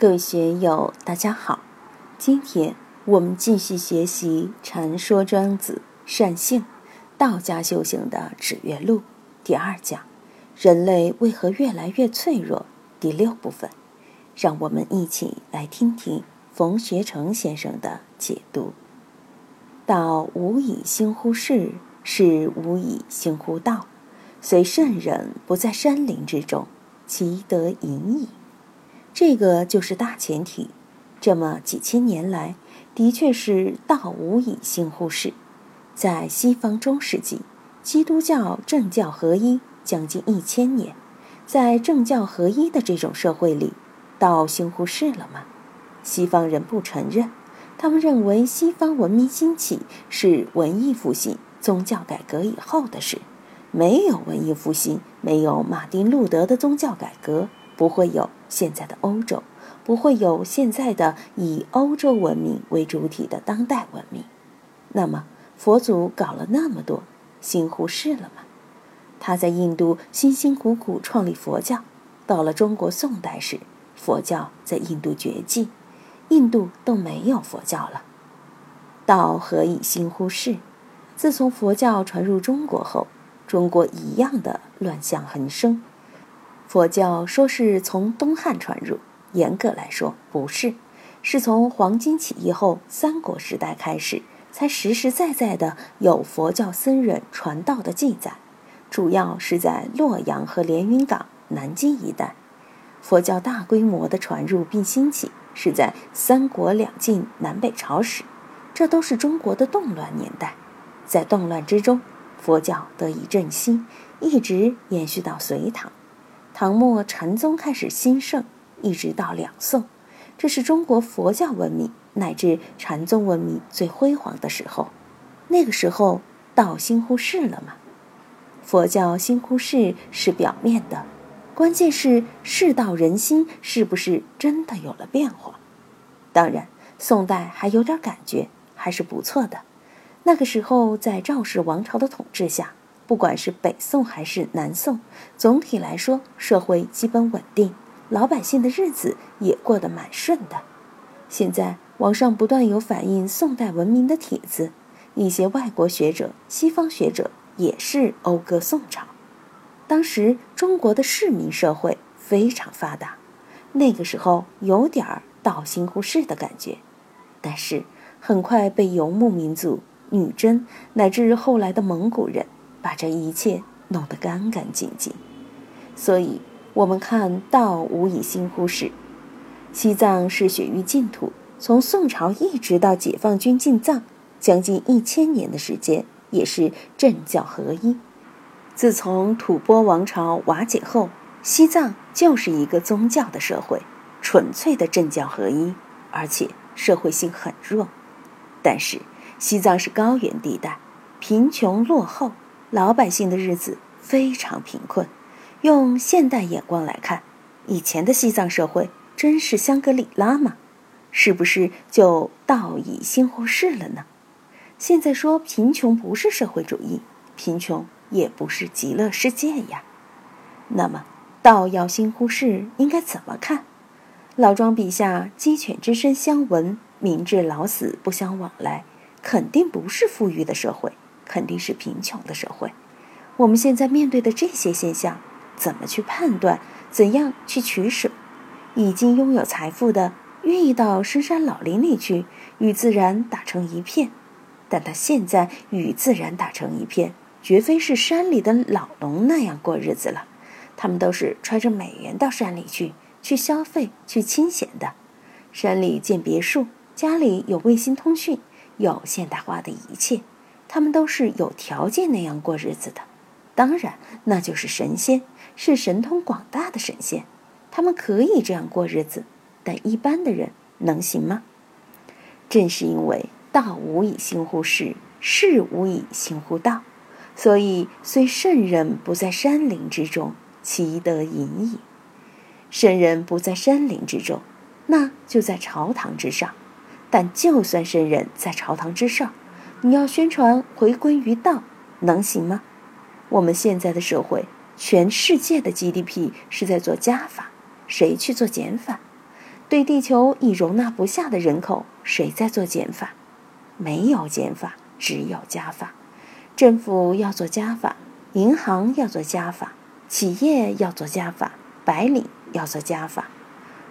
各位学友，大家好。今天我们继续学习《禅说庄子善性道家修行的指月录》第二讲：人类为何越来越脆弱？第六部分，让我们一起来听听冯学成先生的解读。道无以兴乎世，是无以兴乎道。虽圣人不在山林之中，其得隐矣。这个就是大前提。这么几千年来，的确是道无以兴乎世。在西方中世纪，基督教政教合一将近一千年，在政教合一的这种社会里，道兴乎世了吗？西方人不承认，他们认为西方文明兴起是文艺复兴、宗教改革以后的事。没有文艺复兴，没有马丁路德的宗教改革，不会有。现在的欧洲不会有现在的以欧洲文明为主体的当代文明。那么佛祖搞了那么多，新忽视了吗？他在印度辛辛苦苦创立佛教，到了中国宋代时，佛教在印度绝迹，印度都没有佛教了。道何以新忽视？自从佛教传入中国后，中国一样的乱象横生。佛教说是从东汉传入，严格来说不是，是从黄巾起义后三国时代开始，才实实在在的有佛教僧人传道的记载，主要是在洛阳和连云港、南京一带。佛教大规模的传入并兴起，是在三国两晋南北朝时，这都是中国的动乱年代。在动乱之中，佛教得以振兴，一直延续到隋唐。唐末禅宗开始兴盛，一直到两宋，这是中国佛教文明乃至禅宗文明最辉煌的时候。那个时候，道心忽视了吗？佛教心忽视是表面的，关键是世道人心是不是真的有了变化？当然，宋代还有点感觉，还是不错的。那个时候，在赵氏王朝的统治下。不管是北宋还是南宋，总体来说社会基本稳定，老百姓的日子也过得蛮顺的。现在网上不断有反映宋代文明的帖子，一些外国学者、西方学者也是讴歌宋朝。当时中国的市民社会非常发达，那个时候有点儿道心忽视的感觉，但是很快被游牧民族、女真乃至后来的蒙古人。把这一切弄得干干净净，所以我们看道无以心乎世。西藏是雪域净土，从宋朝一直到解放军进藏，将近一千年的时间，也是政教合一。自从吐蕃王朝瓦解后，西藏就是一个宗教的社会，纯粹的政教合一，而且社会性很弱。但是西藏是高原地带，贫穷落后。老百姓的日子非常贫困，用现代眼光来看，以前的西藏社会真是香格里拉吗？是不是就道以心忽视了呢？现在说贫穷不是社会主义，贫穷也不是极乐世界呀。那么道要心忽视，应该怎么看？老庄笔下鸡犬之声相闻，民至老死不相往来，肯定不是富裕的社会。肯定是贫穷的社会。我们现在面对的这些现象，怎么去判断？怎样去取舍？已经拥有财富的，愿意到深山老林里去，与自然打成一片。但他现在与自然打成一片，绝非是山里的老农那样过日子了。他们都是揣着美元到山里去，去消费，去清闲的。山里建别墅，家里有卫星通讯，有现代化的一切。他们都是有条件那样过日子的，当然，那就是神仙，是神通广大的神仙，他们可以这样过日子，但一般的人能行吗？正是因为道无以行乎世，事无以行乎道，所以虽圣人不在山林之中，其得隐矣。圣人不在山林之中，那就在朝堂之上，但就算圣人在朝堂之上。你要宣传回归于道，能行吗？我们现在的社会，全世界的 GDP 是在做加法，谁去做减法？对地球已容纳不下的人口，谁在做减法？没有减法，只有加法。政府要做加法，银行要做加法，企业要做加法，白领要做加法。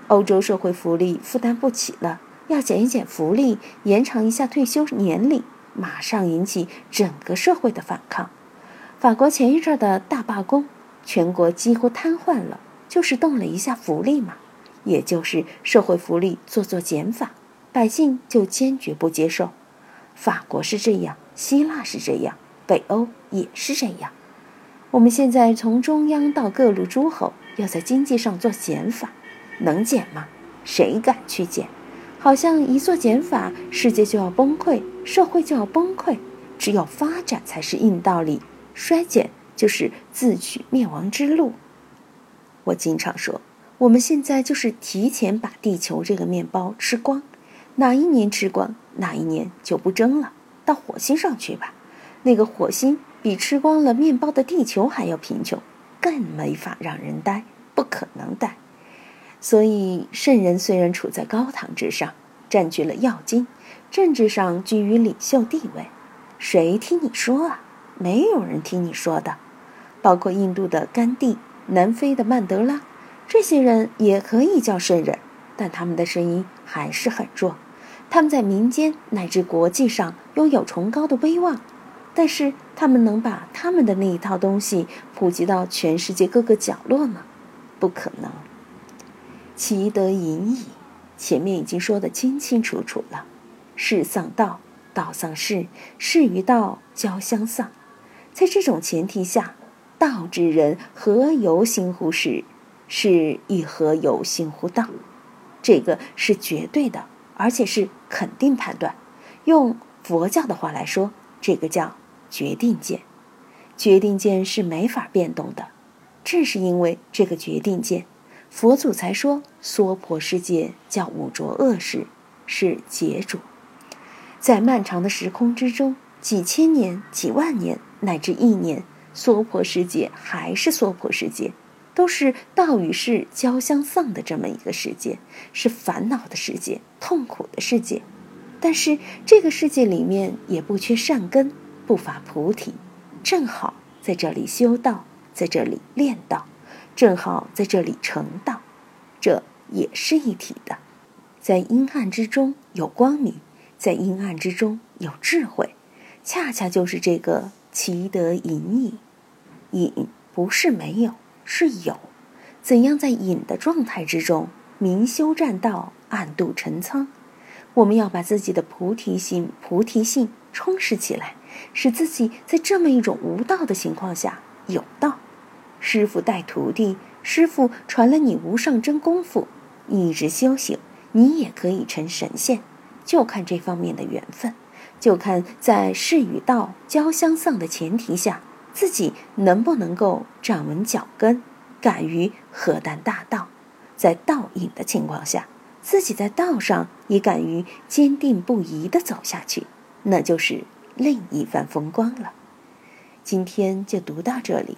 欧洲社会福利负担不起了，要减一减福利，延长一下退休年龄，马上引起整个社会的反抗。法国前一阵的大罢工，全国几乎瘫痪了，就是动了一下福利嘛，也就是社会福利做做减法，百姓就坚决不接受。法国是这样，希腊是这样，北欧也是这样。我们现在从中央到各路诸侯，要在经济上做减法，能减吗？谁敢去减？好像一做减法，世界就要崩溃，社会就要崩溃，只有发展才是硬道理。衰减就是自取灭亡之路。我经常说，我们现在就是提前把地球这个面包吃光，哪一年吃光，哪一年就不争了，到火星上去吧。那个火星比吃光了面包的地球还要贫穷，更没法让人待，不可能待。所以圣人虽然处在高堂之上，占据了要津，政治上居于领袖地位，谁听你说啊？没有人听你说的，包括印度的甘地、南非的曼德拉，这些人也可以叫圣人，但他们的声音还是很弱。他们在民间乃至国际上拥有崇高的威望，但是他们能把他们的那一套东西普及到全世界各个角落吗？不可能。其得隐矣，前面已经说得清清楚楚了：事丧道，道丧事，事与道交相丧。在这种前提下，道之人何由心乎事？事亦何由心乎道？这个是绝对的，而且是肯定判断。用佛教的话来说，这个叫决定见。决定见是没法变动的。正是因为这个决定见，佛祖才说娑婆世界叫五浊恶世，是劫主。在漫长的时空之中，几千年、几万年。乃至一年，娑婆世界还是娑婆世界，都是道与世交相丧的这么一个世界，是烦恼的世界，痛苦的世界。但是这个世界里面也不缺善根，不乏菩提，正好在这里修道，在这里练道，正好在这里成道，这也是一体的。在阴暗之中有光明，在阴暗之中有智慧，恰恰就是这个。其得隐矣，隐不是没有，是有。怎样在隐的状态之中明修栈道，暗度陈仓？我们要把自己的菩提心、菩提性充实起来，使自己在这么一种无道的情况下有道。师傅带徒弟，师傅传了你无上真功夫，一直修行，你也可以成神仙，就看这方面的缘分。就看在事与道交相丧的前提下，自己能不能够站稳脚跟，敢于何担大道。在道隐的情况下，自己在道上也敢于坚定不移地走下去，那就是另一番风光了。今天就读到这里，